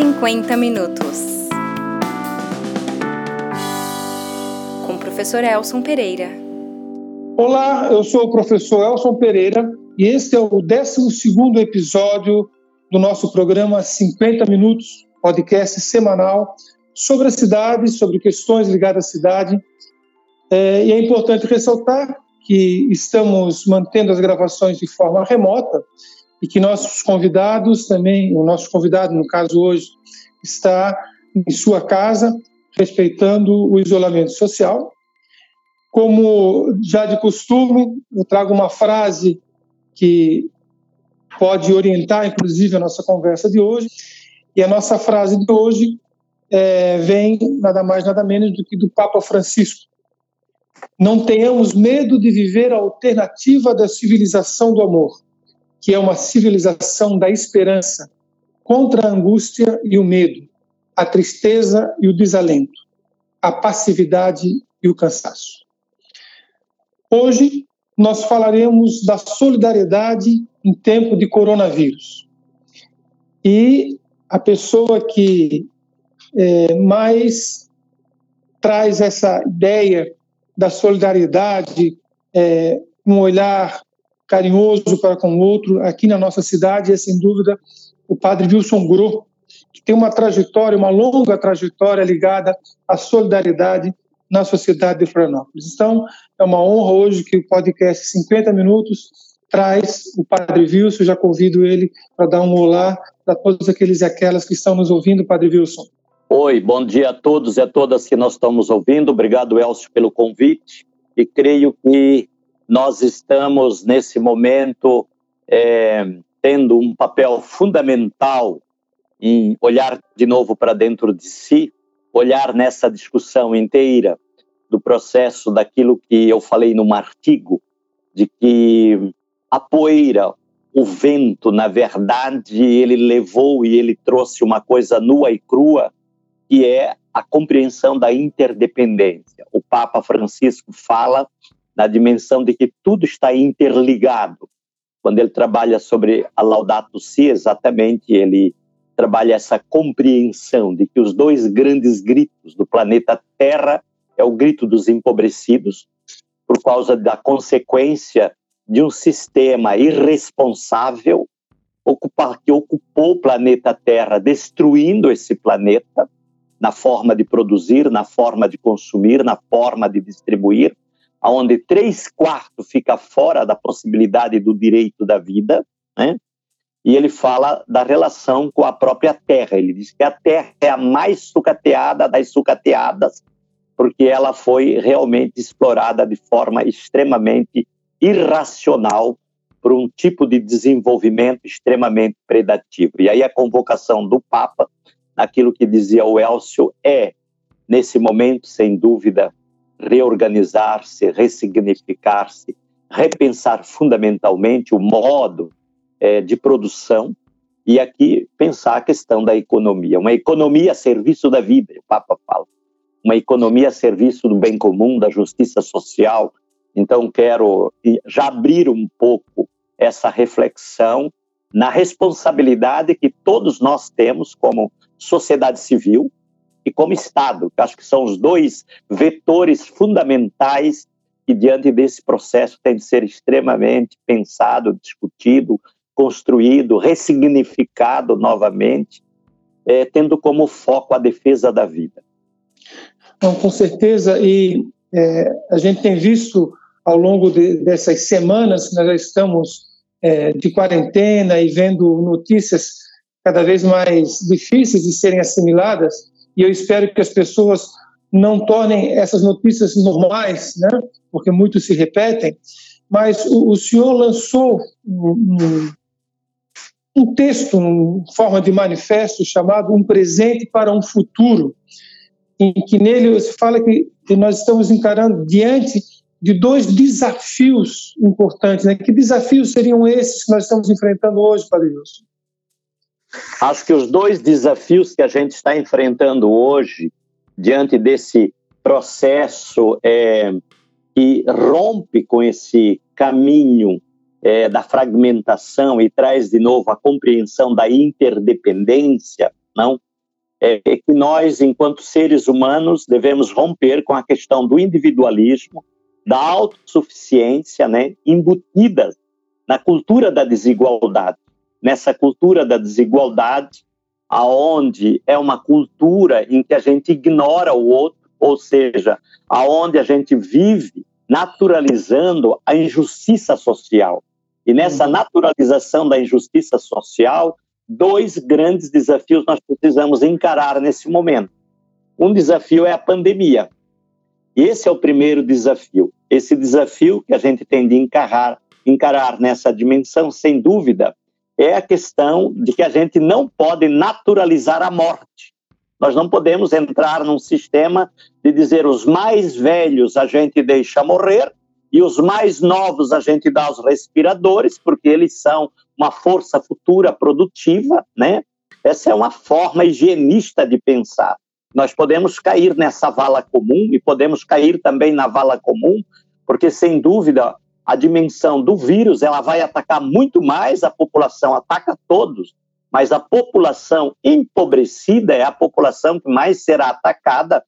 50 minutos. Com o professor Elson Pereira. Olá, eu sou o professor Elson Pereira e este é o 12 episódio do nosso programa 50 Minutos, podcast semanal sobre a cidade, sobre questões ligadas à cidade. É, e é importante ressaltar que estamos mantendo as gravações de forma remota e que nossos convidados também, o nosso convidado, no caso hoje, está em sua casa, respeitando o isolamento social. Como já de costume, eu trago uma frase que pode orientar, inclusive, a nossa conversa de hoje. E a nossa frase de hoje é, vem nada mais, nada menos do que do Papa Francisco. Não tenhamos medo de viver a alternativa da civilização do amor que é uma civilização da esperança contra a angústia e o medo, a tristeza e o desalento, a passividade e o cansaço. Hoje nós falaremos da solidariedade em tempo de coronavírus. E a pessoa que é, mais traz essa ideia da solidariedade, é, um olhar carinhoso para com o outro aqui na nossa cidade é, sem dúvida, o padre Wilson Gro, que tem uma trajetória, uma longa trajetória ligada à solidariedade na sociedade de Florianópolis. Então, é uma honra hoje que o podcast 50 Minutos traz o Padre Wilson, já convido ele para dar um olá para todos aqueles e aquelas que estão nos ouvindo, Padre Wilson. Oi, bom dia a todos e a todas que nós estamos ouvindo. Obrigado, Elcio, pelo convite. E creio que nós estamos, nesse momento, é, tendo um papel fundamental em olhar de novo para dentro de si, olhar nessa discussão inteira do processo daquilo que eu falei num artigo, de que a poeira, o vento, na verdade, ele levou e ele trouxe uma coisa nua e crua, que é a compreensão da interdependência. O Papa Francisco fala na dimensão de que tudo está interligado. Quando ele trabalha sobre a Laudato Si, exatamente, ele trabalha essa compreensão de que os dois grandes gritos do planeta Terra é o grito dos empobrecidos, por causa da consequência de um sistema irresponsável que ocupou o planeta Terra, destruindo esse planeta na forma de produzir, na forma de consumir, na forma de distribuir, onde três quartos fica fora da possibilidade do direito da vida, né? E ele fala da relação com a própria terra. Ele diz que a terra é a mais sucateada das sucateadas, porque ela foi realmente explorada de forma extremamente irracional por um tipo de desenvolvimento extremamente predativo. E aí a convocação do Papa, aquilo que dizia o Elcio, é, nesse momento, sem dúvida, reorganizar-se, ressignificar-se, repensar fundamentalmente o modo é, de produção e aqui pensar a questão da economia. Uma economia a serviço da vida, o Papa fala. Uma economia a serviço do bem comum, da justiça social. Então, quero já abrir um pouco essa reflexão na responsabilidade que todos nós temos como sociedade civil, e como Estado, que acho que são os dois vetores fundamentais que, diante desse processo, tem de ser extremamente pensado, discutido, construído, ressignificado novamente, é, tendo como foco a defesa da vida. Não, com certeza, e é, a gente tem visto ao longo de, dessas semanas que nós já estamos é, de quarentena e vendo notícias cada vez mais difíceis de serem assimiladas, e eu espero que as pessoas não tornem essas notícias normais, né? porque muitos se repetem, mas o, o senhor lançou um, um texto, em forma de manifesto, chamado Um Presente para um Futuro, em que nele se fala que, que nós estamos encarando diante de dois desafios importantes. Né? Que desafios seriam esses que nós estamos enfrentando hoje, Padre Wilson? Acho que os dois desafios que a gente está enfrentando hoje, diante desse processo é, que rompe com esse caminho é, da fragmentação e traz de novo a compreensão da interdependência, não? é, é que nós, enquanto seres humanos, devemos romper com a questão do individualismo, da autossuficiência, né, embutida na cultura da desigualdade. Nessa cultura da desigualdade, aonde é uma cultura em que a gente ignora o outro, ou seja, aonde a gente vive naturalizando a injustiça social. E nessa uhum. naturalização da injustiça social, dois grandes desafios nós precisamos encarar nesse momento. Um desafio é a pandemia. Esse é o primeiro desafio. Esse desafio que a gente tem de encarar, encarar nessa dimensão, sem dúvida, é a questão de que a gente não pode naturalizar a morte. Nós não podemos entrar num sistema de dizer os mais velhos a gente deixa morrer e os mais novos a gente dá os respiradores, porque eles são uma força futura produtiva, né? Essa é uma forma higienista de pensar. Nós podemos cair nessa vala comum e podemos cair também na vala comum, porque sem dúvida a dimensão do vírus ela vai atacar muito mais a população, ataca todos, mas a população empobrecida é a população que mais será atacada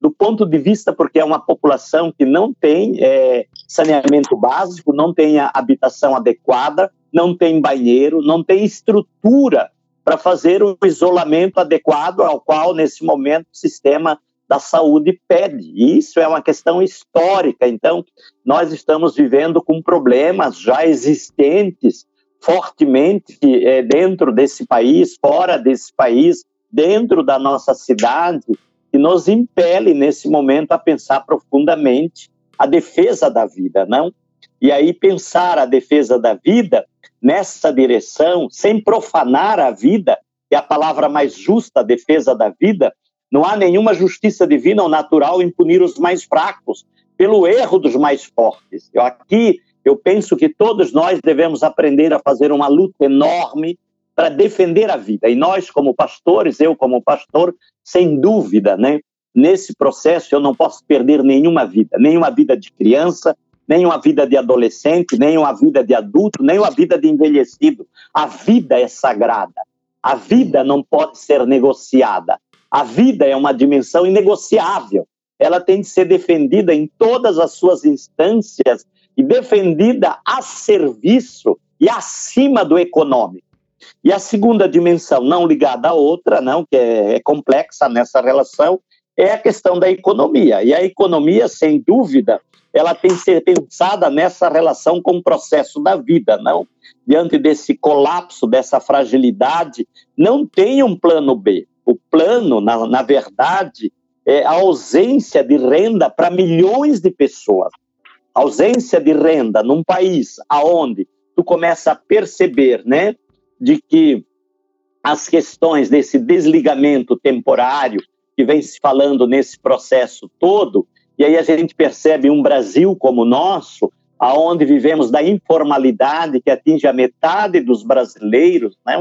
do ponto de vista porque é uma população que não tem é, saneamento básico, não tem habitação adequada, não tem banheiro, não tem estrutura para fazer o isolamento adequado ao qual nesse momento o sistema da saúde pede. Isso é uma questão histórica. Então, nós estamos vivendo com problemas já existentes fortemente é, dentro desse país, fora desse país, dentro da nossa cidade, que nos impele nesse momento a pensar profundamente a defesa da vida, não? E aí pensar a defesa da vida nessa direção, sem profanar a vida, que é a palavra mais justa, a defesa da vida, não há nenhuma justiça divina ou natural em punir os mais fracos pelo erro dos mais fortes. Eu aqui eu penso que todos nós devemos aprender a fazer uma luta enorme para defender a vida. E nós, como pastores, eu como pastor, sem dúvida, né? Nesse processo eu não posso perder nenhuma vida, nenhuma vida de criança, nenhuma vida de adolescente, nenhuma vida de adulto, nenhuma vida de envelhecido. A vida é sagrada. A vida não pode ser negociada. A vida é uma dimensão inegociável. Ela tem de ser defendida em todas as suas instâncias e defendida a serviço e acima do econômico. E a segunda dimensão, não ligada à outra, não, que é, é complexa nessa relação, é a questão da economia. E a economia, sem dúvida, ela tem que ser pensada nessa relação com o processo da vida, não? Diante desse colapso, dessa fragilidade, não tem um plano B. O plano, na, na verdade, é a ausência de renda para milhões de pessoas. Ausência de renda num país aonde tu começa a perceber, né, de que as questões desse desligamento temporário que vem se falando nesse processo todo, e aí a gente percebe um Brasil como o nosso, aonde vivemos da informalidade que atinge a metade dos brasileiros, né?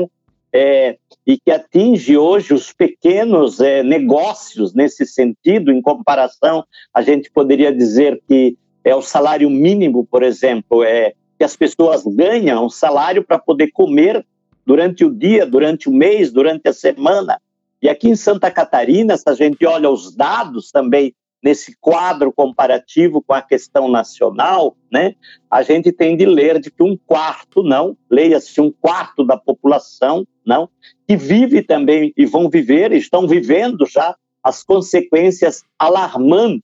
É, e que atinge hoje os pequenos é, negócios nesse sentido, em comparação, a gente poderia dizer que é o salário mínimo, por exemplo, é que as pessoas ganham um salário para poder comer durante o dia, durante o mês, durante a semana. E aqui em Santa Catarina, se a gente olha os dados também nesse quadro comparativo com a questão nacional, né, a gente tem de ler de que um quarto, não, leia-se um quarto da população, não, que vive também e vão viver, estão vivendo já as consequências alarmantes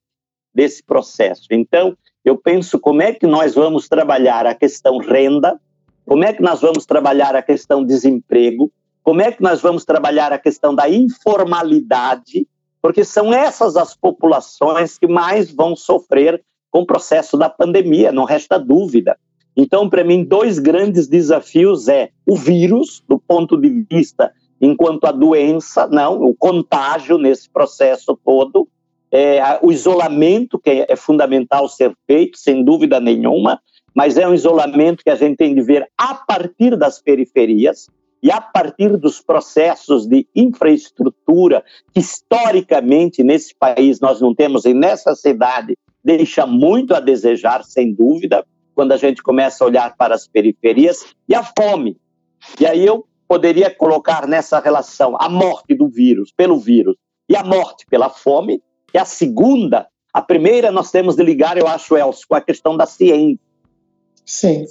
desse processo. Então, eu penso como é que nós vamos trabalhar a questão renda, como é que nós vamos trabalhar a questão desemprego? Como é que nós vamos trabalhar a questão da informalidade? Porque são essas as populações que mais vão sofrer com o processo da pandemia, não resta dúvida. Então, para mim, dois grandes desafios é o vírus, do ponto de vista enquanto a doença, não, o contágio nesse processo todo, é, o isolamento que é fundamental ser feito, sem dúvida nenhuma, mas é um isolamento que a gente tem de ver a partir das periferias e a partir dos processos de infraestrutura que historicamente nesse país nós não temos e nessa cidade deixa muito a desejar, sem dúvida, quando a gente começa a olhar para as periferias e a fome. E aí eu poderia colocar nessa relação a morte do vírus pelo vírus e a morte pela fome, e a segunda, a primeira nós temos de ligar, eu acho, Elcio, com a questão da ciência. Sim.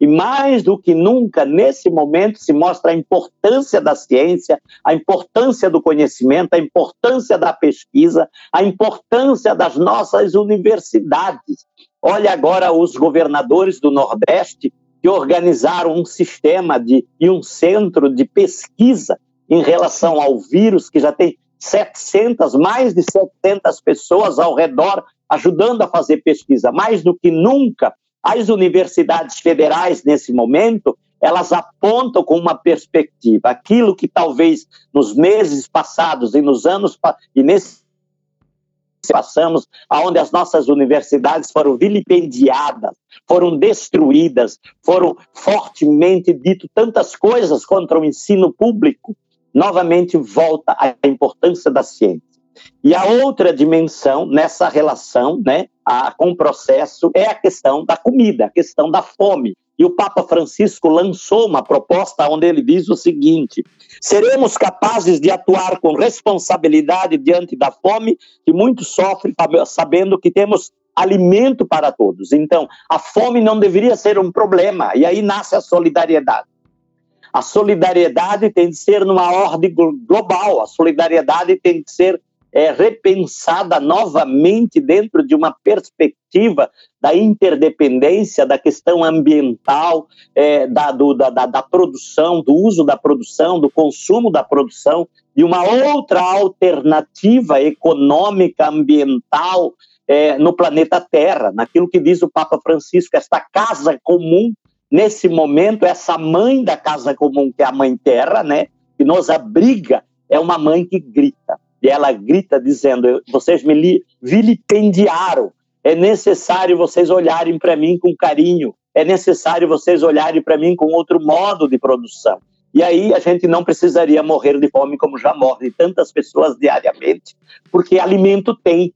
E mais do que nunca, nesse momento, se mostra a importância da ciência, a importância do conhecimento, a importância da pesquisa, a importância das nossas universidades. Olha agora os governadores do Nordeste que organizaram um sistema de, e um centro de pesquisa em relação ao vírus, que já tem 700, mais de 700 pessoas ao redor ajudando a fazer pesquisa. Mais do que nunca, as universidades federais, nesse momento, elas apontam com uma perspectiva aquilo que talvez nos meses passados e nos anos e nesse passamos, aonde as nossas universidades foram vilipendiadas, foram destruídas, foram fortemente dito tantas coisas contra o ensino público, novamente volta a importância da ciência. E a outra dimensão nessa relação, né, a, com o processo é a questão da comida, a questão da fome. E o Papa Francisco lançou uma proposta onde ele diz o seguinte: seremos capazes de atuar com responsabilidade diante da fome que muitos sofrem, sabendo que temos alimento para todos. Então, a fome não deveria ser um problema, e aí nasce a solidariedade. A solidariedade tem de ser numa ordem global, a solidariedade tem de ser é, repensada novamente dentro de uma perspectiva da interdependência, da questão ambiental, é, da, do, da, da, produção, do uso da produção, do consumo da produção, de uma outra alternativa econômica, ambiental é, no planeta Terra, naquilo que diz o Papa Francisco, esta casa comum, nesse momento, essa mãe da casa comum, que é a Mãe Terra, né, que nos abriga, é uma mãe que grita e ela grita dizendo: Vocês me vilipendiaram. É necessário vocês olharem para mim com carinho. É necessário vocês olharem para mim com outro modo de produção. E aí a gente não precisaria morrer de fome como já morre tantas pessoas diariamente, porque alimento tem.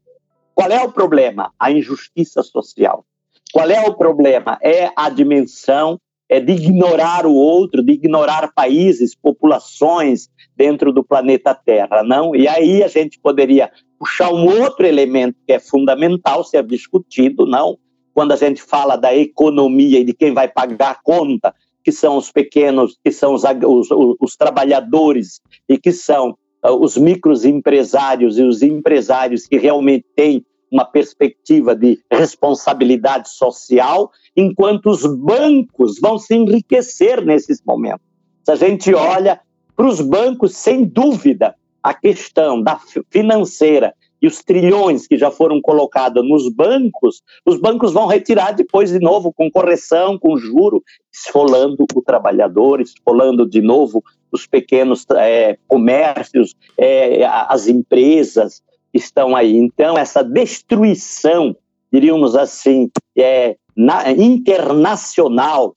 Qual é o problema? A injustiça social. Qual é o problema? É a dimensão é de ignorar o outro, de ignorar países, populações dentro do planeta Terra, não? E aí a gente poderia puxar um outro elemento que é fundamental ser discutido, não? Quando a gente fala da economia e de quem vai pagar a conta, que são os pequenos, que são os, os, os trabalhadores e que são uh, os microempresários e os empresários que realmente têm uma perspectiva de responsabilidade social, enquanto os bancos vão se enriquecer nesses momentos. Se a gente olha para os bancos, sem dúvida, a questão da financeira e os trilhões que já foram colocados nos bancos, os bancos vão retirar depois de novo com correção, com juro, esfolando o trabalhador, esfolando de novo os pequenos é, comércios, é, as empresas, estão aí. Então, essa destruição, diríamos assim, é, na, internacional,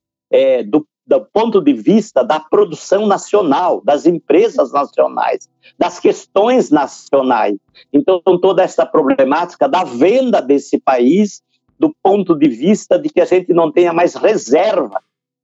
do, do ponto de vista da produção nacional, das empresas nacionais, das questões nacionais. Então, toda essa problemática da venda desse país, do ponto de vista de que a gente não tenha mais reserva,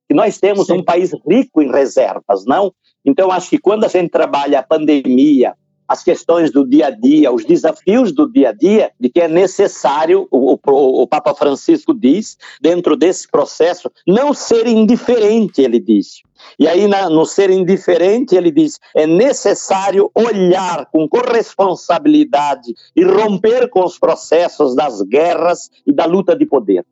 que nós temos Sim. um país rico em reservas, não? Então, acho que quando a gente trabalha a pandemia, as questões do dia a dia, os desafios do dia a dia, de que é necessário, o, o, o Papa Francisco diz, dentro desse processo, não ser indiferente, ele disse. E aí, na, no ser indiferente, ele diz: é necessário olhar com corresponsabilidade e romper com os processos das guerras e da luta de poder.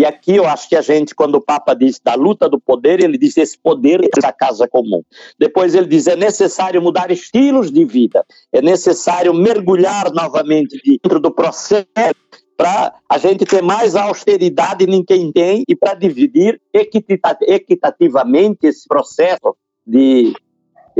E aqui eu acho que a gente, quando o Papa diz da luta do poder, ele diz esse poder da casa comum. Depois ele diz é necessário mudar estilos de vida, é necessário mergulhar novamente dentro do processo para a gente ter mais austeridade em quem tem e para dividir equitativamente esse processo de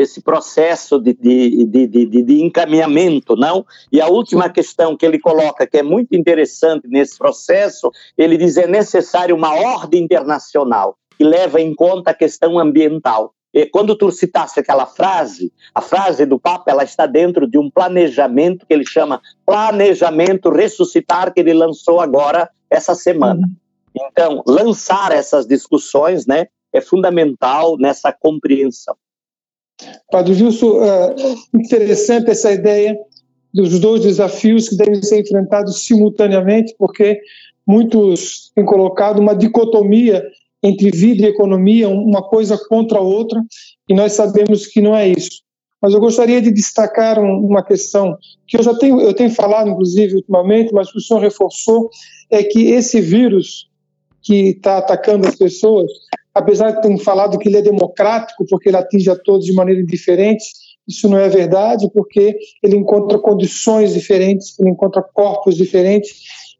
esse processo de, de, de, de, encaminhamento, não? E a última questão que ele coloca, que é muito interessante nesse processo, ele diz é necessário uma ordem internacional que leva em conta a questão ambiental. E quando tu citaste aquela frase, a frase do Papa, ela está dentro de um planejamento que ele chama Planejamento Ressuscitar, que ele lançou agora essa semana. Uhum. Então, lançar essas discussões, né, é fundamental nessa compreensão. Padre Wilson, é interessante essa ideia dos dois desafios que devem ser enfrentados simultaneamente, porque muitos têm colocado uma dicotomia entre vida e economia, uma coisa contra a outra, e nós sabemos que não é isso. Mas eu gostaria de destacar uma questão que eu já tenho, eu tenho falado, inclusive, ultimamente, mas o senhor reforçou, é que esse vírus que está atacando as pessoas, apesar de ter falado que ele é democrático, porque ele atinge a todos de maneira diferente, isso não é verdade, porque ele encontra condições diferentes, ele encontra corpos diferentes,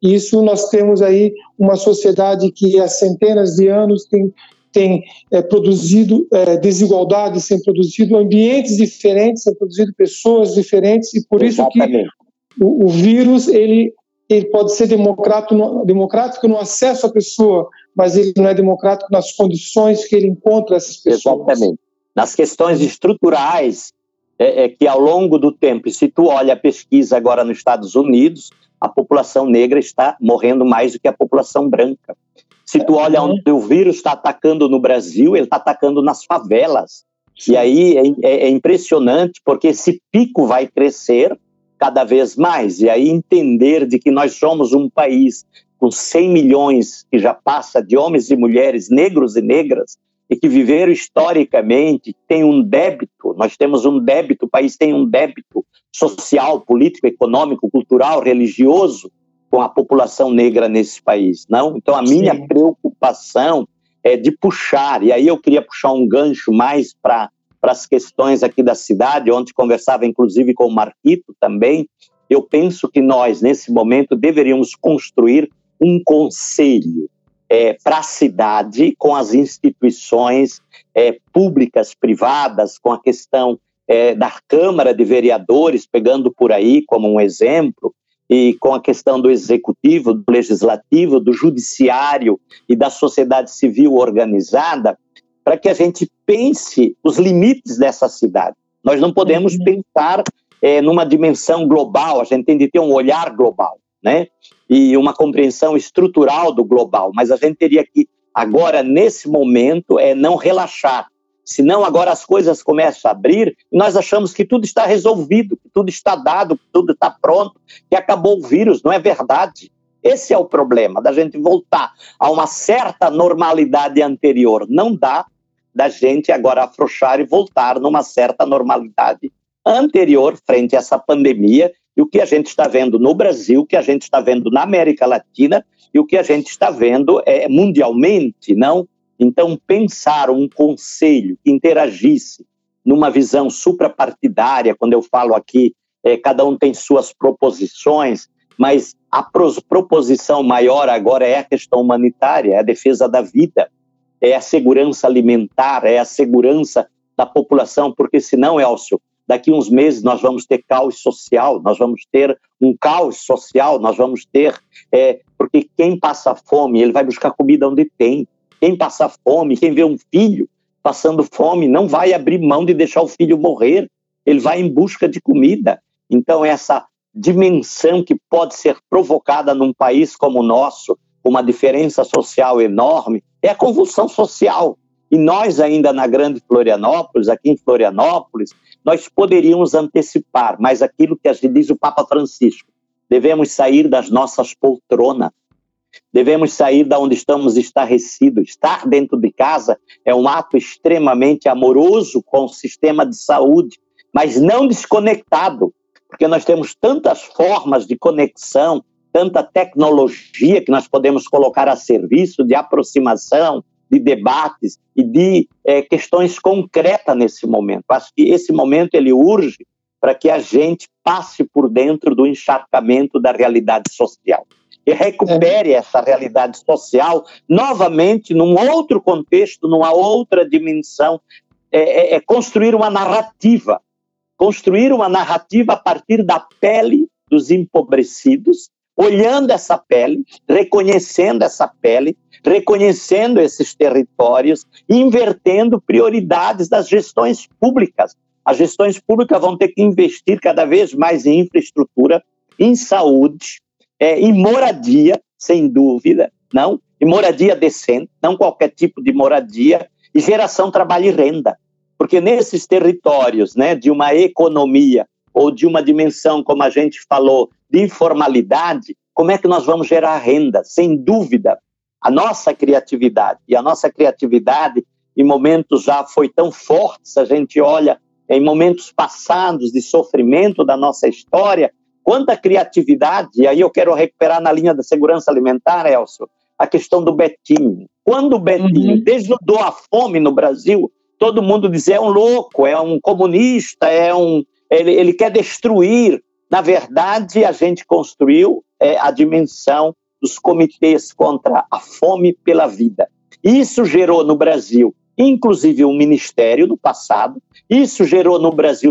e isso nós temos aí uma sociedade que há centenas de anos tem, tem é, produzido é, desigualdades, tem produzido ambientes diferentes, tem produzido pessoas diferentes, e por Exatamente. isso que o, o, vírus ele, ele pode ser democrático no, democrático no acesso à pessoa, mas ele não é democrático nas condições que ele encontra essas pessoas. Exatamente. Nas questões estruturais, é, é, que ao longo do tempo, e se tu olha a pesquisa agora nos Estados Unidos, a população negra está morrendo mais do que a população branca. Se tu olha onde o vírus está atacando no Brasil, ele está atacando nas favelas. E aí é, é, é, impressionante, porque esse pico vai crescer cada vez mais. E aí entender de que nós somos um país com 100 milhões que já passa de homens e mulheres, negros e negras, e que viveram historicamente, tem um débito, nós temos um débito, o país tem um débito social, político, econômico, cultural, religioso com a população negra nesse país, não? Então a minha Sim. preocupação é de puxar, e aí eu queria puxar um gancho mais para para as questões aqui da cidade, onde conversava inclusive com o Marquito também, eu penso que nós, nesse momento, deveríamos construir um conselho é, para a cidade, com as instituições é, públicas, privadas, com a questão é, da Câmara de Vereadores, pegando por aí como um exemplo, e com a questão do executivo, do legislativo, do judiciário e da sociedade civil organizada, para que a gente pense os limites dessa cidade. Nós não podemos uhum. pensar é, numa dimensão global, a gente tem de ter um olhar global né? E uma compreensão estrutural do global, mas a gente teria que agora nesse momento é não relaxar. Senão agora as coisas começam a abrir e nós achamos que tudo está resolvido, que tudo está dado, que tudo está pronto, que acabou o vírus, não é verdade. Esse é o problema da gente voltar a uma certa normalidade anterior. Não dá da gente agora afrouxar e voltar numa certa normalidade anterior frente a essa pandemia e o que a gente está vendo no Brasil, o que a gente está vendo na América Latina e o que a gente está vendo é mundialmente, não? Então, pensar um conselho que interagisse numa visão suprapartidária, quando eu falo aqui, é, cada um tem suas proposições, mas a proposição maior agora é a questão humanitária, é a defesa da vida, é a segurança alimentar, é a segurança da população, porque senão, Elcio, daqui uns meses nós vamos ter caos social, nós vamos ter um caos social, nós vamos ter. É, porque quem passa fome, ele vai buscar comida onde tem. Quem passa fome, quem vê um filho passando fome, não vai abrir mão de deixar o filho morrer, ele vai em busca de comida. Então, essa dimensão que pode ser provocada num país como o nosso, uma diferença social enorme, é a convulsão social. E nós, ainda na Grande Florianópolis, aqui em Florianópolis, nós poderíamos antecipar, mas aquilo que diz o Papa Francisco, devemos sair das nossas poltronas, devemos sair da onde estamos estarrecidos. Estar dentro de casa é um ato extremamente amoroso com o sistema de saúde, mas não desconectado, porque nós temos tantas formas de conexão, tanta tecnologia que nós podemos colocar a serviço de aproximação, de debates e de é, questões concretas nesse momento. Acho que esse momento ele urge para que a gente passe por dentro do encharcamento da realidade social e recupere é. essa realidade social novamente num outro contexto, numa outra dimensão. É, é, é construir uma narrativa, construir uma narrativa a partir da pele dos empobrecidos, olhando essa pele, reconhecendo essa pele, reconhecendo esses territórios invertendo prioridades das gestões públicas. As gestões públicas vão ter que investir cada vez mais em infraestrutura, em saúde, é, em moradia, sem dúvida, não? E moradia decente, não qualquer tipo de moradia, e geração, trabalho e renda. Porque nesses territórios, né, de uma economia ou de uma dimensão, como a gente falou, de informalidade, como é que nós vamos gerar renda? Sem dúvida, a nossa criatividade. E a nossa criatividade, em momentos já foi tão forte, se a gente olha em momentos passados de sofrimento da nossa história, quanta criatividade, e aí eu quero recuperar na linha da segurança alimentar, Elcio, a questão do Betinho. Quando o Betinho uhum. desnudou a fome no Brasil, todo mundo dizia é um louco, é um comunista, é um ele, ele quer destruir. Na verdade, a gente construiu é, a dimensão dos comitês contra a fome pela vida. Isso gerou no Brasil, inclusive, um ministério no passado, isso gerou no Brasil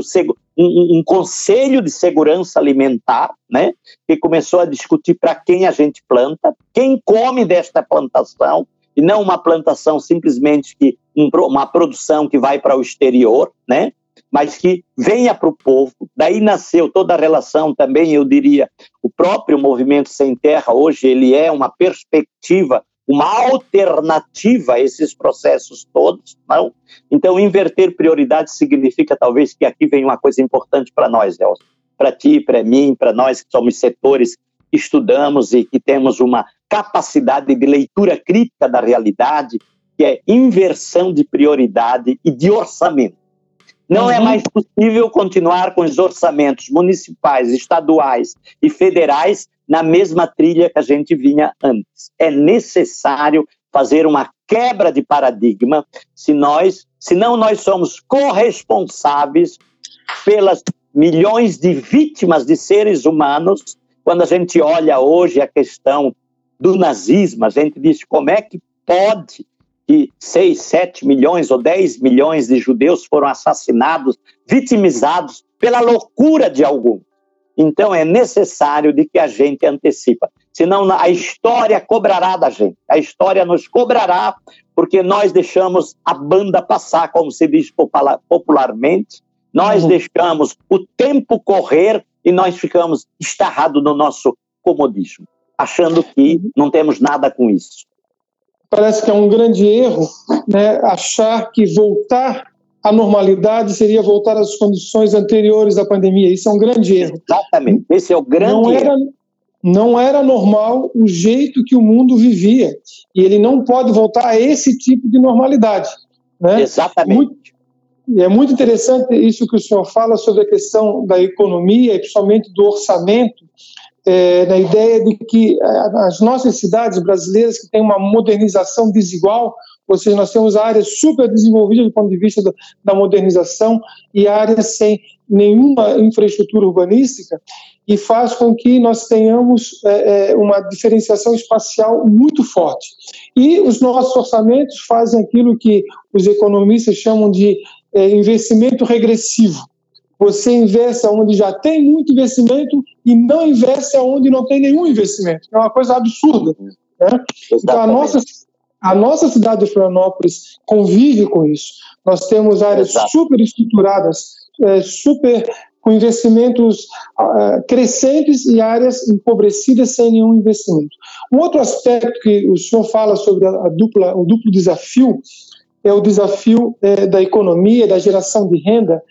um, um conselho de segurança alimentar, né, que começou a discutir para quem a gente planta, quem come desta plantação, e não uma plantação simplesmente que um, uma produção que vai para o exterior, né? mas que venha para o povo. Daí nasceu toda a relação também, eu diria, o próprio movimento sem terra hoje ele é uma perspectiva, uma alternativa a esses processos todos, não? Então inverter prioridades significa talvez que aqui vem uma coisa importante para nós, Nelson, para ti, para mim, para nós que somos setores que estudamos e que temos uma capacidade de leitura crítica da realidade, que é inversão de prioridade e de orçamento. Não é uhum. é mais possível continuar com os orçamentos municipais, estaduais e federais na mesma trilha que a gente vinha antes. É necessário fazer uma quebra de paradigma, se nós, senão nós somos corresponsáveis pelas milhões de vítimas de seres humanos. Quando a gente olha hoje a questão do nazismo, a gente diz como é que pode que 6, 7 milhões ou 10 milhões de judeus foram assassinados, vitimizados pela loucura de algum. Então é necessário de que a gente antecipa, senão a história cobrará da gente. A história nos cobrará porque nós deixamos a banda passar, como se diz popularmente. Nós uhum. deixamos o tempo correr e nós ficamos estarrados no nosso comodismo, achando que não temos nada com isso parece que é um grande erro né, achar que voltar à normalidade seria voltar às condições anteriores à pandemia. Isso é um grande erro. Exatamente, esse é o grande não era, erro. Não era normal o jeito que o mundo vivia. E ele não pode voltar a esse tipo de normalidade. Né? Exatamente. Muito, é muito interessante isso que o senhor fala sobre a questão da economia e principalmente do orçamento, é, na ideia de que é, as nossas cidades brasileiras que têm uma modernização desigual, ou seja, nós temos áreas super desenvolvidas do ponto de vista da, da modernização e áreas sem nenhuma infraestrutura urbanística, e faz com que nós tenhamos é, é, uma diferenciação espacial muito forte. E os nossos orçamentos fazem aquilo que os economistas chamam de é, investimento regressivo você investe onde já tem muito investimento e não investe onde não tem nenhum investimento. É uma coisa absurda. Né? Então, a nossa, a nossa cidade de Florianópolis convive com isso. Nós temos áreas Exato. super estruturadas, é, super com investimentos uh, crescentes e áreas empobrecidas sem nenhum investimento. Um outro aspecto que o senhor fala sobre a, a dupla, o duplo desafio é o desafio é, da economia, da geração de renda,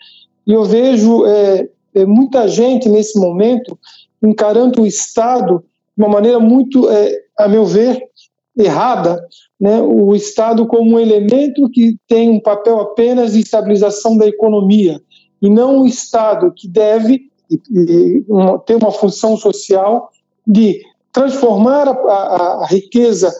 e eu vejo é, é, muita gente nesse momento encarando o Estado de uma maneira muito, é, a meu ver, errada, né? o Estado como um elemento que tem um papel apenas de estabilização da economia, e não o Estado que deve ter uma função social de transformar a, a, a riqueza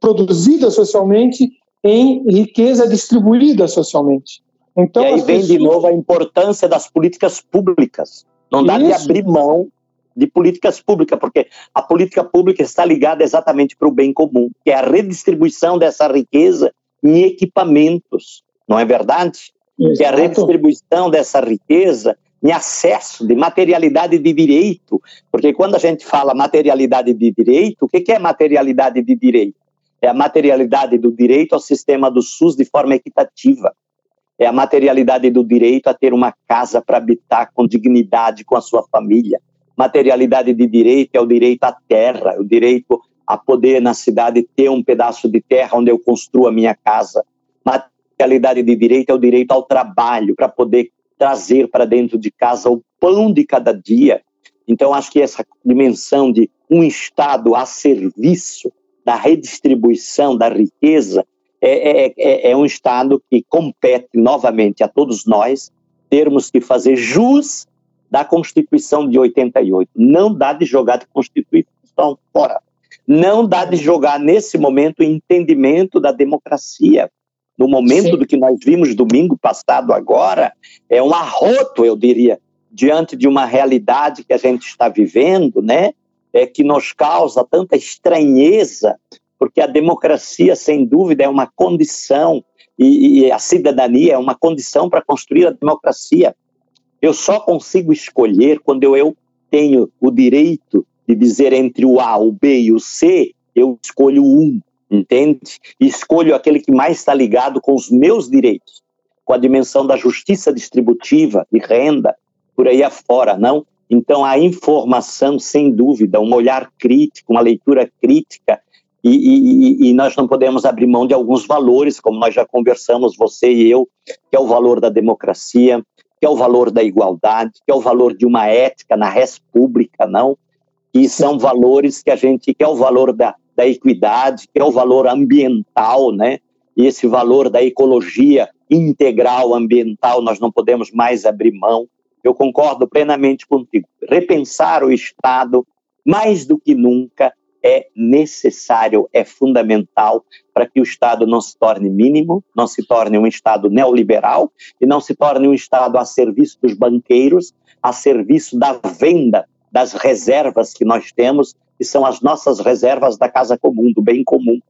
produzida socialmente em riqueza distribuída socialmente. Então, e aí vem pessoas... de novo a importância das políticas públicas. Não dá Isso. de abrir mão de políticas públicas, porque a política pública está ligada exatamente para o bem comum, que é a redistribuição dessa riqueza em equipamentos, não é verdade? Exato. Que é a redistribuição dessa riqueza em acesso de materialidade de direito, porque quando a gente fala materialidade de direito, o que é materialidade de direito? É a materialidade do direito ao sistema do SUS de forma equitativa é a materialidade do direito a ter uma casa para habitar com dignidade com a sua família. Materialidade de direito é o direito à terra, é o direito a poder na cidade ter um pedaço de terra onde eu construo a minha casa. realidade de direito é o direito ao trabalho, para poder trazer para dentro de casa o pão de cada dia. Então, acho que essa dimensão de um Estado a serviço da redistribuição da riqueza é, é, é, é um Estado que compete novamente a todos nós termos que fazer jus da Constituição de 88. Não dá de jogar de Constituição fora. Não dá de jogar nesse momento o entendimento da democracia. No momento Sim. do que nós vimos domingo passado agora, é um arroto, eu diria, diante de uma realidade que a gente está vivendo, né? É, que nos causa tanta estranheza, porque a democracia, sem dúvida, é uma condição, e, e a cidadania é uma condição para construir a democracia. Eu só consigo escolher quando eu, eu tenho o direito de dizer entre o A, o B e o C, eu escolho um, entende? E escolho aquele que mais está ligado com os meus direitos, com a dimensão da justiça distributiva, de renda, por aí afora, não? Então, a informação, sem dúvida, um olhar crítico, uma leitura crítica, e, e, e, nós não podemos abrir mão de alguns valores, como nós já conversamos, você e eu, que é o valor da democracia, que é o valor da igualdade, que é o valor de uma ética na res pública, não? E são valores que a gente, que é o valor da, da equidade, que é o valor ambiental, né? E esse valor da ecologia integral ambiental nós não podemos mais abrir mão. Eu concordo plenamente contigo. Repensar o Estado, mais do que nunca, é necessário, é fundamental para que o Estado não se torne mínimo, não se torne um Estado neoliberal e não se torne um Estado a serviço dos banqueiros, a serviço da venda das reservas que nós temos, que são as nossas reservas da casa comum, do bem comum.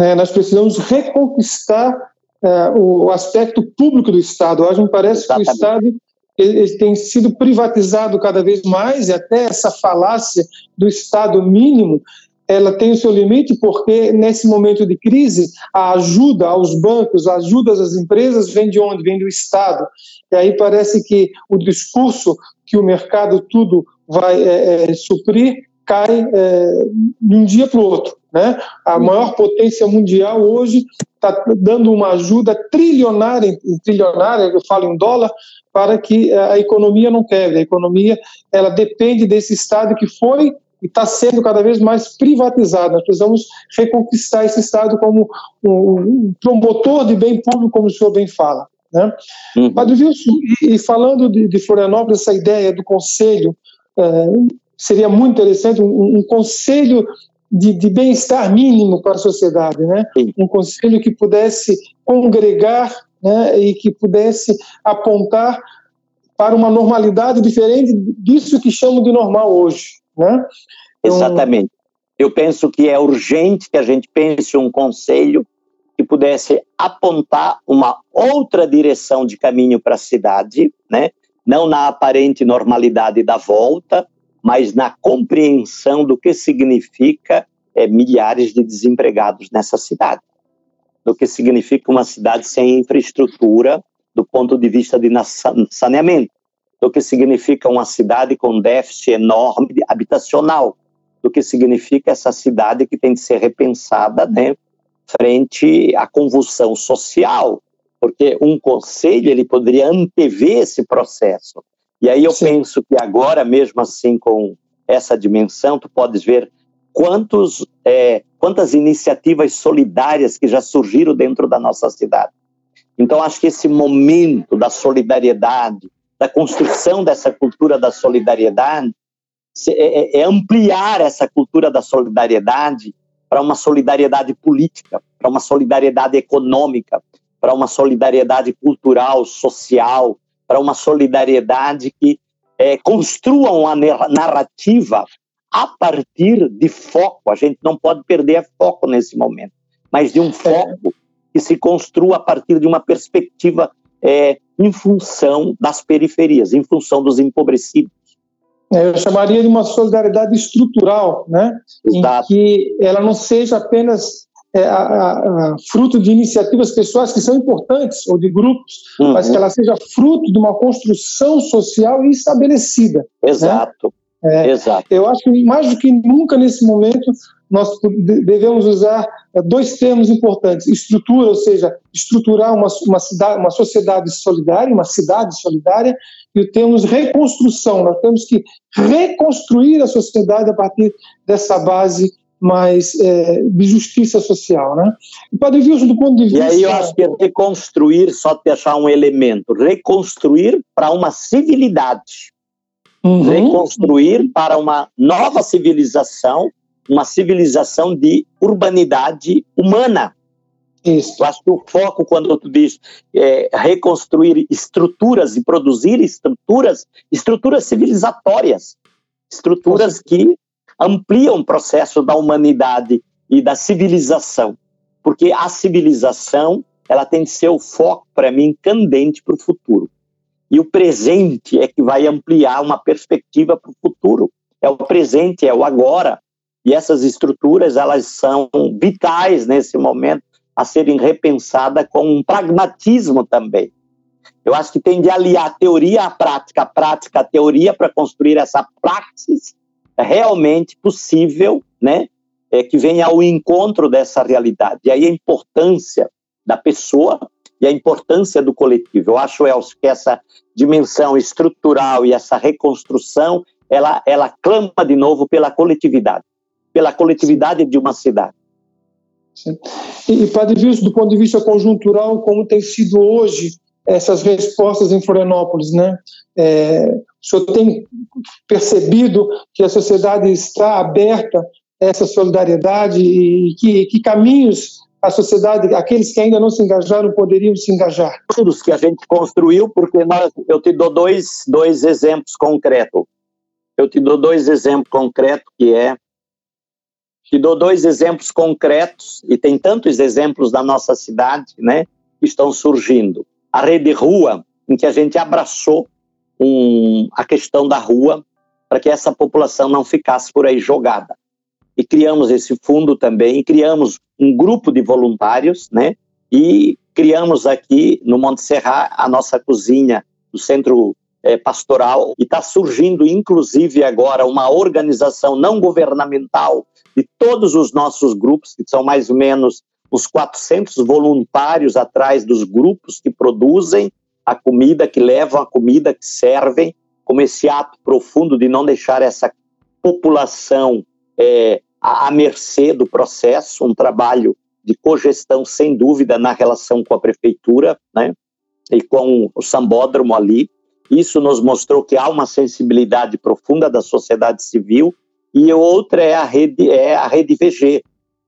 É, nós precisamos reconquistar é, o aspecto público do Estado. Hoje me parece Exatamente. que o Estado ele tem sido privatizado cada vez mais, e até essa falácia do Estado mínimo, ela tem o seu limite, porque nesse momento de crise, a ajuda aos bancos, a ajuda às empresas vem de onde? Vem do Estado. E aí parece que o discurso que o mercado tudo vai é, é, suprir cai é, de um dia para o outro. Né? A maior potência mundial hoje está dando uma ajuda trilionária, trilionária, eu falo em dólar, para que a economia não quebre. A economia ela depende desse Estado que foi e está sendo cada vez mais privatizado. Nós precisamos reconquistar esse Estado como um promotor de bem público, como o senhor bem fala. Né? Uhum. Padre Wilson, e, falando de, de, Florianópolis, essa ideia do conselho, é, seria muito interessante, um, um conselho de, de bem-estar mínimo para a sociedade, né? um conselho que pudesse congregar né, e que pudesse apontar para uma normalidade diferente disso que chamam de normal hoje. Né? Então, Exatamente. Eu penso que é urgente que a gente pense um conselho que pudesse apontar uma outra direção de caminho para a cidade, né? não na aparente normalidade da volta, mas na compreensão do que significa é, milhares de desempregados nessa cidade. Do que significa uma cidade sem infraestrutura do ponto de vista de saneamento, do que significa uma cidade com déficit enorme habitacional, do que significa essa cidade que tem de ser repensada né, frente à convulsão social, porque um conselho ele poderia antever esse processo. E aí eu Sim. penso que agora, mesmo assim, com essa dimensão, tu podes ver quantos, é, quantas iniciativas solidárias que já surgiram dentro da nossa cidade. Então, acho que esse momento da solidariedade, da construção dessa cultura da solidariedade, é, é, é ampliar essa cultura da solidariedade para uma solidariedade política, para uma solidariedade econômica, para uma solidariedade cultural, social, para uma solidariedade que é, construa uma narrativa a partir de foco. A gente não pode perder foco nesse momento, mas de um é. foco que se construa a partir de uma perspectiva é, em função das periferias, em função dos empobrecidos. É, eu chamaria de uma solidariedade estrutural, né? Exato. Em que ela não seja apenas é, a, a, fruto de iniciativas pessoais que são importantes ou de grupos, uhum. mas que ela seja fruto de uma construção social estabelecida. Né? Exato. Né? É, Exato. Eu acho que mais do que nunca nesse momento nós devemos usar eh, dois termos importantes: estrutura, ou seja, estruturar uma, uma, cidade, uma sociedade solidária, uma cidade solidária, e o termo reconstrução. Nós temos que reconstruir a sociedade a partir dessa base mais é, de justiça social, né? E Padre Wilson, do ponto de vista... E aí eu acho que é reconstruir, só deixar um elemento, reconstruir para uma civilidade, uhum. reconstruir para uma nova civilização, uma civilização de urbanidade humana. Isso. Eu acho que o foco, quando tu diz é, reconstruir estruturas e produzir estruturas, estruturas civilizatórias, estruturas que ampliam o processo da humanidade e da civilização, porque a civilização ela tem que ser o foco para mim candente para o futuro. E o presente é que vai ampliar uma perspectiva para o futuro. É o presente, é o agora. E essas estruturas elas são vitais nesse momento a serem repensadas com um pragmatismo também. Eu acho que tem de aliar a teoria à prática, a prática à teoria para construir essa praxis realmente possível, né, é, que venha ao encontro dessa realidade. E aí a importância da pessoa e a importância do coletivo. Eu acho, Elcio, que essa dimensão estrutural e essa reconstrução, ela, ela clama de novo pela coletividade, pela coletividade de uma cidade. Sim. E, Padre Wilson, do ponto de vista conjuntural, como tem sido hoje essas respostas em Florianópolis, né? É, o senhor tem percebido que a sociedade está aberta a essa solidariedade e que, que caminhos a sociedade, aqueles que ainda não se engajaram, poderiam se engajar? Todos que a gente construiu, porque nós, eu te dou dois, dois exemplos concretos. Eu te dou dois exemplos concretos, que é te dou dois exemplos concretos, e tem tantos exemplos da nossa cidade, né, que estão surgindo. A rede rua, em que a gente abraçou um, a questão da rua para que essa população não ficasse por aí jogada. E criamos esse fundo também, criamos um grupo de voluntários, né? E criamos aqui no Monte Serra a nossa cozinha do Centro é, Pastoral e está surgindo, inclusive agora, uma organização não governamental de todos os nossos grupos, que são mais ou menos uns 400 voluntários atrás dos grupos que produzem a comida, que levam a comida, que servem, como esse ato profundo de não deixar essa população é, à, à mercê do processo, um trabalho de cogestão, sem dúvida, na relação com a prefeitura, né, e com o sambódromo ali. Isso nos mostrou que há uma sensibilidade profunda da sociedade civil, e outra é a rede, é a rede VG.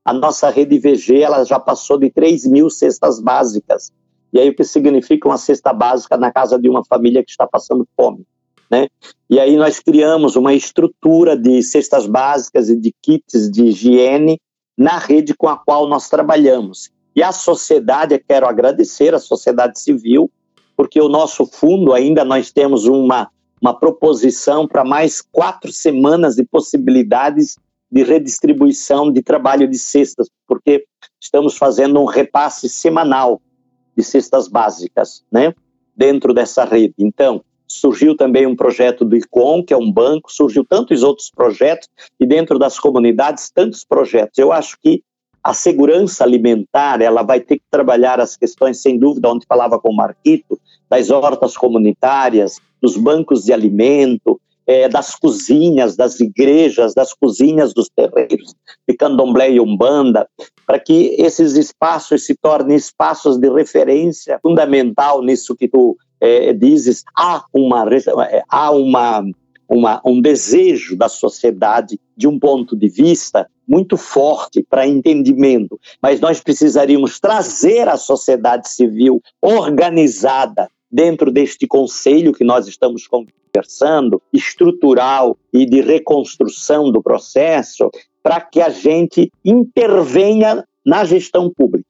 A nossa rede VG ela já passou de 3 mil cestas básicas e aí o que significa uma cesta básica na casa de uma família que está passando fome. Né? E aí nós criamos uma estrutura de cestas básicas e de kits de higiene na rede com a qual nós trabalhamos. E a sociedade, quero agradecer a sociedade civil, porque o nosso fundo ainda nós temos uma, uma proposição para mais quatro semanas de possibilidades de redistribuição de trabalho de cestas, porque estamos fazendo um repasse semanal de cestas básicas, né? Dentro dessa rede. Então, surgiu também um projeto do ICOM, que é um banco, surgiu tantos outros projetos, e dentro das comunidades, tantos projetos. Eu acho que a segurança alimentar, ela vai ter que trabalhar as questões, sem dúvida, onde falava com o Marquito, das hortas comunitárias, dos bancos de alimento, é, das cozinhas, das igrejas, das cozinhas dos terreiros de candomblé e umbanda, para que esses espaços se tornem espaços de referência fundamental nisso que tu é, dizes. Há, uma, é, há uma, uma, um desejo da sociedade de um ponto de vista muito forte para entendimento, mas nós precisaríamos trazer a sociedade civil organizada dentro deste conselho que nós estamos conversando, estrutural e de reconstrução do processo, para que a gente intervenha na gestão pública.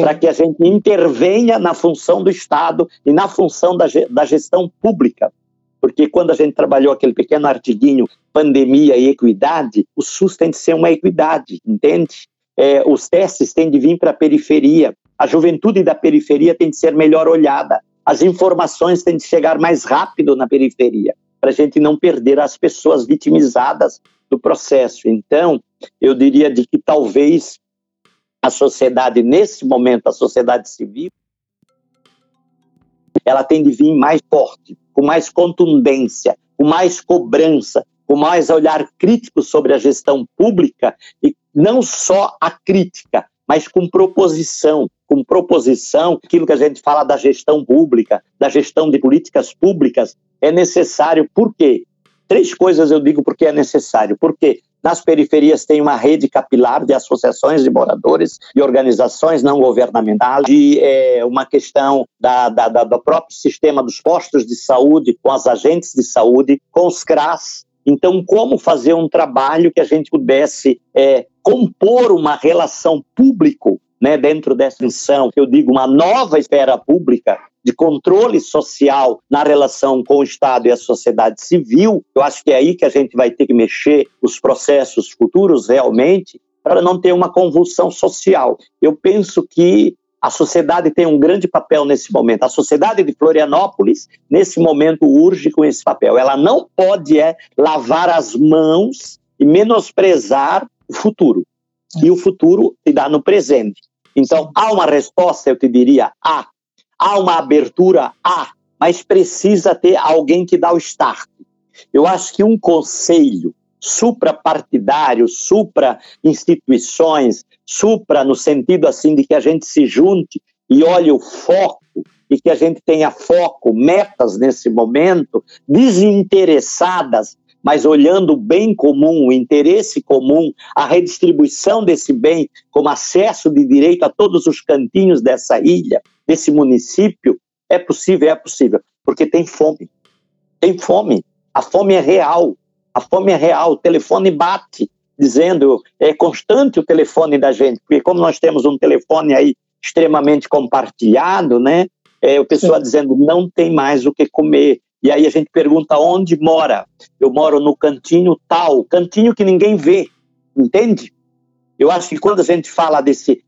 Para que a gente intervenha na função do Estado e na função da, da gestão pública. Porque quando a gente trabalhou aquele pequeno artiguinho, pandemia e equidade, o SUS tem de ser uma equidade, entende? É, os testes têm de vir para a periferia, a juventude da periferia tem de ser melhor olhada, as informações têm de chegar mais rápido na periferia, para a gente não perder as pessoas vitimizadas do processo. Então, eu diria de que talvez a sociedade, nesse momento, a sociedade civil, ela tem de vir mais forte, com mais contundência, com mais cobrança, com mais olhar crítico sobre a gestão pública e não só a crítica, mas com proposição, com proposição, aquilo que a gente fala da gestão pública, da gestão de políticas públicas, é necessário. Por quê? Três coisas eu digo porque é necessário. Porque nas periferias tem uma rede capilar de associações de moradores e organizações não governamentais, de é, uma questão da, da, da, do próprio sistema dos postos de saúde, com as agentes de saúde, com os CRAS. Então, como fazer um trabalho que a gente pudesse é, compor uma relação público né, dentro dessa missão, eu digo uma nova esfera pública de controle social na relação com o Estado e a sociedade civil, eu acho que é aí que a gente vai ter que mexer os processos futuros realmente para não ter uma convulsão social. Eu penso que a sociedade tem um grande papel nesse momento. A sociedade de Florianópolis, nesse momento, urge com esse papel. Ela não pode é, lavar as mãos e menosprezar o futuro. E o futuro se dá no presente. Então, há uma resposta, eu te diria, há há uma abertura, há, mas precisa ter alguém que dá o start. Eu acho que um conselho suprapartidário, supra-instituições, supra no sentido assim de que a gente se junte e olhe o foco e que a gente tenha foco, metas nesse momento, desinteressadas, mas olhando o bem comum, o interesse comum, a redistribuição desse bem como acesso de direito a todos os cantinhos dessa ilha, desse município, é possível, é possível, porque tem fome. Tem fome. A fome é real. A fome é real. O telefone bate, dizendo, é constante o telefone da gente, porque como nós temos um telefone aí extremamente compartilhado, né? É, o pessoal dizendo não tem mais o que comer. E aí a gente pergunta onde mora. Eu moro no cantinho tal, cantinho que ninguém vê, entende? Eu acho que quando a gente fala desse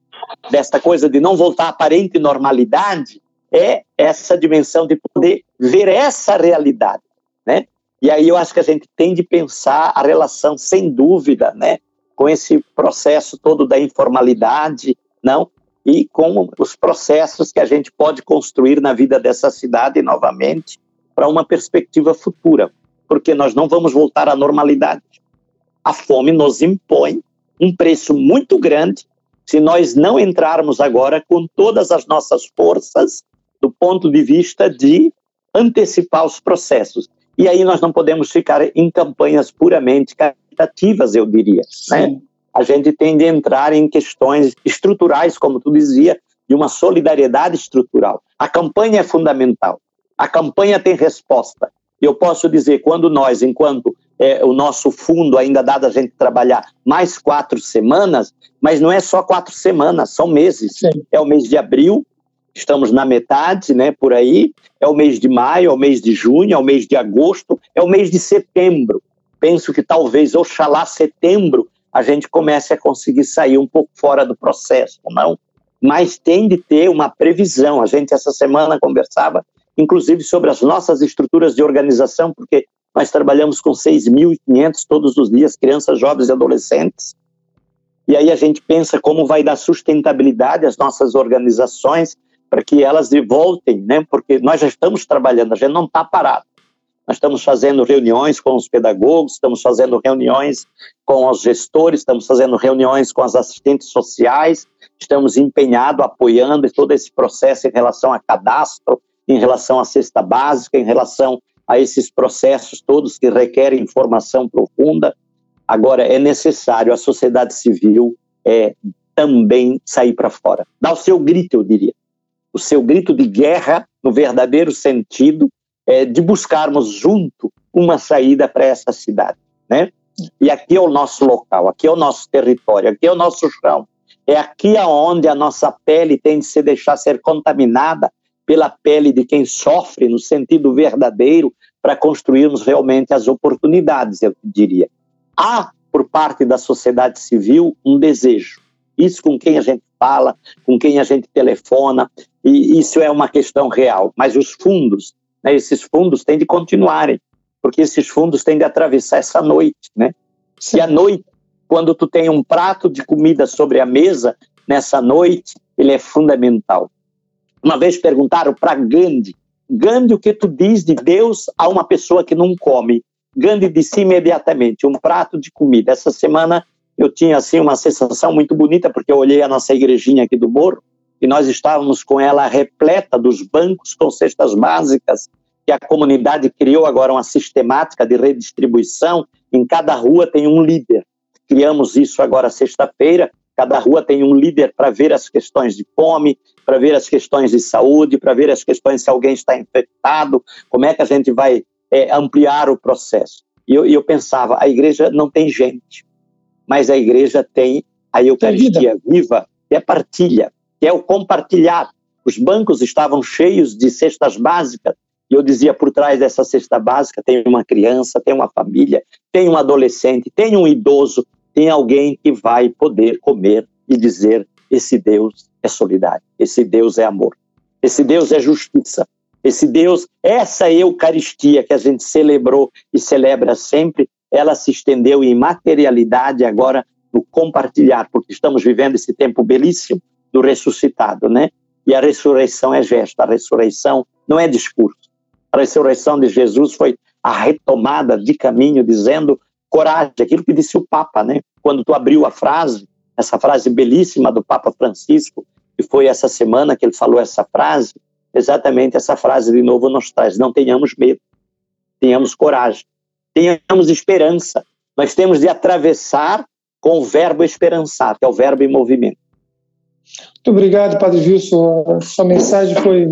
desta coisa de não voltar à aparente normalidade é essa dimensão de poder ver essa realidade, né? E aí eu acho que a gente tem de pensar a relação, sem dúvida, né, com esse processo todo da informalidade, não? E com os processos que a gente pode construir na vida dessa cidade novamente para uma perspectiva futura, porque nós não vamos voltar à normalidade. A fome nos impõe um preço muito grande se nós não entrarmos agora com todas as nossas forças do ponto de vista de antecipar os processos. E aí nós não podemos ficar em campanhas puramente caritativas, eu diria. Né? A gente tem de entrar em questões estruturais, como tu dizia, de uma solidariedade estrutural. A campanha é fundamental. A campanha tem resposta. Eu posso dizer, quando nós, enquanto é, o nosso fundo ainda dá da gente trabalhar mais quatro semanas, mas não é só quatro semanas, são meses. Sim. É o mês de abril, estamos na metade, né, por aí, é o mês de maio, é o mês de junho, é o mês de agosto, é o mês de setembro. Penso que talvez, oxalá, setembro, a gente comece a conseguir sair um pouco fora do processo, não? Mas tem de ter uma previsão. A gente, essa semana, conversava, inclusive, sobre as nossas estruturas de organização, porque nós trabalhamos com 6.500 todos os dias, crianças, jovens e adolescentes. E aí a gente pensa como vai dar sustentabilidade às nossas organizações para que elas voltem, né? Porque nós já estamos trabalhando, a gente não está parado. Nós estamos fazendo reuniões com os pedagogos, estamos fazendo reuniões com os gestores, estamos fazendo reuniões com as assistentes sociais, estamos empenhados, apoiando todo esse processo em relação a cadastro, em relação à cesta básica, em relação a esses processos todos que requerem informação profunda. Agora, é necessário a sociedade civil é, também sair para fora. Dar o seu grito, eu diria. O seu grito de guerra, no verdadeiro sentido, é, de buscarmos junto uma saída para essa cidade. Né? E aqui é o nosso local, aqui é o nosso território, aqui é o nosso chão. É aqui aonde a nossa pele tem de se deixar ser contaminada pela pele de quem sofre, no sentido verdadeiro, para construirmos realmente as oportunidades, eu diria. Há, por parte da sociedade civil, um desejo. Isso com quem a gente fala, com quem a gente telefona, e isso é uma questão real. Mas os fundos, né, esses fundos têm de continuarem, porque esses fundos têm de atravessar essa noite, né? Sim. E à noite, quando tu tem um prato de comida sobre a mesa, nessa noite, ele é fundamental. Uma vez perguntaram para Gandhi, Gandhi, o que tu diz de Deus a uma pessoa que não come? Gandhi disse imediatamente, um prato de comida. Essa semana eu tinha assim uma sensação muito bonita, porque eu olhei a nossa igrejinha aqui do Morro, e nós estávamos com ela repleta dos bancos com cestas básicas, que a comunidade criou agora uma sistemática de redistribuição. Em cada rua tem um líder. Criamos isso agora sexta-feira. Cada rua tem um líder para ver as questões de fome, para ver as questões de saúde, para ver as questões se alguém está infectado, como é que a gente vai é, ampliar o processo. E eu, eu, pensava, a igreja não tem gente, mas a igreja tem a Eucaristia viva, que é partilha, que é o compartilhar. Os bancos estavam cheios de cestas básicas, e eu dizia, por trás dessa cesta básica tem uma criança, tem uma família, tem um adolescente, tem um idoso, tem alguém que vai poder comer e dizer: esse Deus é solidário, esse Deus é amor, esse Deus é justiça, esse Deus, essa Eucaristia que a gente celebrou e celebra sempre, ela se estendeu em materialidade agora no compartilhar, porque estamos vivendo esse tempo belíssimo do ressuscitado, né? E a ressurreição é gesto, a ressurreição não é discurso. A ressurreição de Jesus foi a retomada de caminho, dizendo coragem, aquilo que disse o Papa, né? Quando tu abriu a frase, essa frase belíssima do Papa Francisco, que foi essa semana que ele falou essa frase, exatamente essa frase de novo nos traz: não tenhamos medo, tenhamos coragem, tenhamos esperança. Nós temos de atravessar com o verbo esperançar, que é o verbo em movimento. Muito obrigado, Padre Wilson. Sua mensagem foi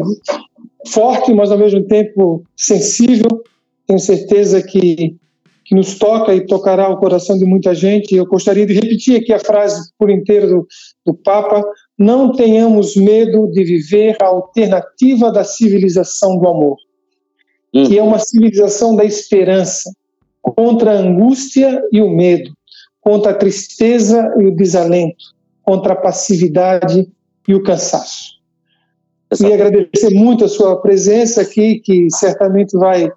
forte, mas ao mesmo tempo sensível. Tenho certeza que, que nos toca e tocará o coração de muita gente. Eu gostaria de repetir aqui a frase por inteiro do, do Papa: Não tenhamos medo de viver a alternativa da civilização do amor, hum. que é uma civilização da esperança, contra a angústia e o medo, contra a tristeza e o desalento, contra a passividade e o cansaço. E agradecer muito a sua presença aqui, que certamente vai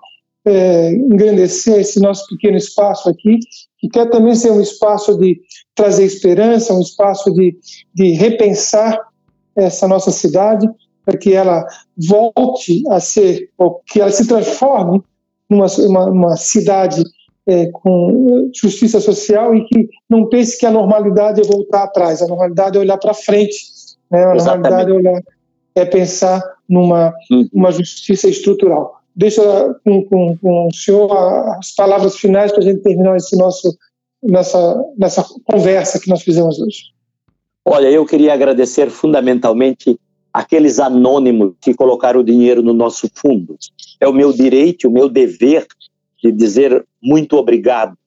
é, engrandecer esse nosso pequeno espaço aqui, que quer também ser um espaço de trazer esperança, um espaço de, de repensar essa nossa cidade, para que ela volte a ser, ou que ela se transforme numa uma, uma cidade é, com justiça social e que não pense que a normalidade é voltar atrás, a normalidade é olhar para frente, né? a Exatamente. normalidade é olhar é pensar numa uhum. uma justiça estrutural. Deixa com, com, com o senhor as palavras finais para a gente terminar esse nosso, nessa, nessa conversa que nós fizemos hoje. Olha, eu queria agradecer fundamentalmente aqueles anônimos que colocaram o dinheiro no nosso fundo. É o meu direito, o meu dever de dizer muito obrigado.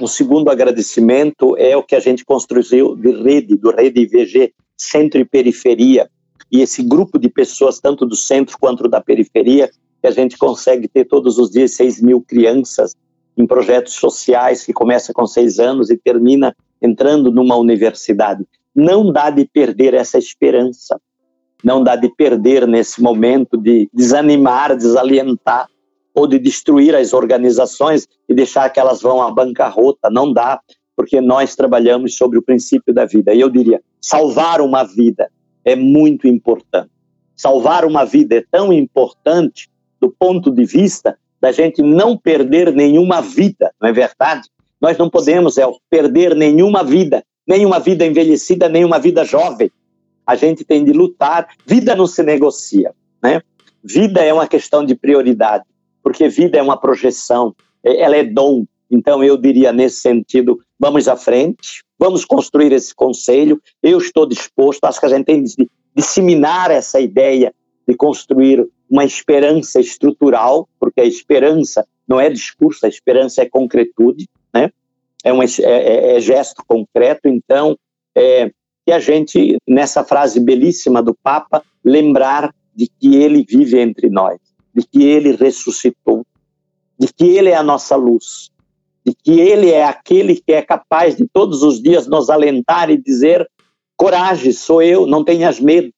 O segundo agradecimento é o que a gente construiu de rede, do Rede IVG, Centro e Periferia, e esse grupo de pessoas, tanto do centro quanto da periferia, que a gente consegue ter todos os dias 6 mil crianças em projetos sociais que começa com seis anos e termina entrando numa universidade. Não dá de perder essa esperança, não dá de perder nesse momento de desanimar, desalientar ou de destruir as organizações e deixar que elas vão à bancarrota. Não dá, porque nós trabalhamos sobre o princípio da vida. E eu diria, salvar uma vida é muito importante. Salvar uma vida é tão importante do ponto de vista da gente não perder nenhuma vida, não é verdade? Nós não podemos é, perder nenhuma vida, nenhuma vida envelhecida, nenhuma vida jovem. A gente tem de lutar. Vida não se negocia, né? Vida é uma questão de prioridade, porque vida é uma projeção, é, ela é dom. Então eu diria nesse sentido, vamos à frente, vamos construir esse conselho. Eu estou disposto, acho que a gente tem de disseminar essa ideia de construir uma esperança estrutural, porque a esperança não é discurso, a esperança é concretude, né? é, um, é, é, é gesto concreto. Então, é, que a gente, nessa frase belíssima do Papa, lembrar de que ele vive entre nós, de que ele ressuscitou, de que ele é a nossa luz, de que Ele é aquele que é capaz de todos os dias nos alentar e dizer: coragem, sou eu, não tenhas medo.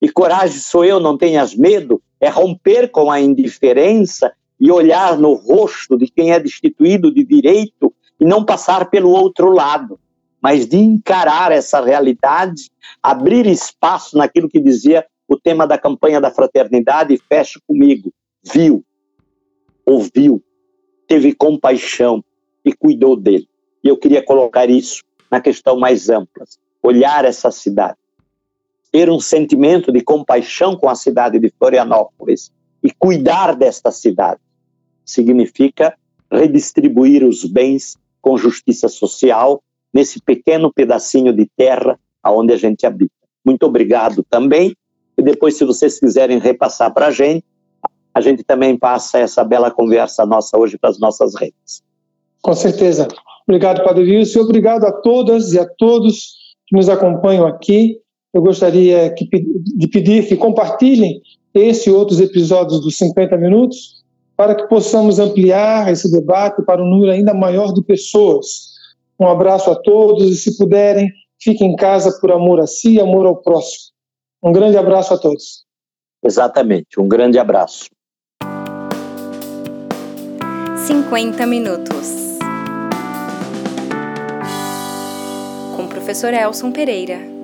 E coragem, sou eu, não tenhas medo, é romper com a indiferença e olhar no rosto de quem é destituído de direito e não passar pelo outro lado, mas de encarar essa realidade, abrir espaço naquilo que dizia o tema da campanha da fraternidade, fecha comigo, viu, ouviu, teve compaixão e cuidou dele. E eu queria colocar isso na questão mais ampla, olhar essa cidade, ter um sentimento de compaixão com a cidade de Florianópolis e cuidar desta cidade significa redistribuir os bens com justiça social nesse pequeno pedacinho de terra aonde a gente habita. Muito obrigado também. E depois, se vocês quiserem repassar para a gente, a gente também passa essa bela conversa nossa hoje para as nossas redes. Com certeza. Obrigado, Padre Wilson. Obrigado a todas e a todos que nos acompanham aqui. Eu gostaria que, de pedir que compartilhem esse e outros episódios dos 50 Minutos para que possamos ampliar esse debate para um número ainda maior de pessoas. Um abraço a todos e, se puderem, fiquem em casa por amor a si e amor ao próximo. Um grande abraço a todos. Exatamente, um grande abraço. 50 minutos. Com o professor Elson Pereira.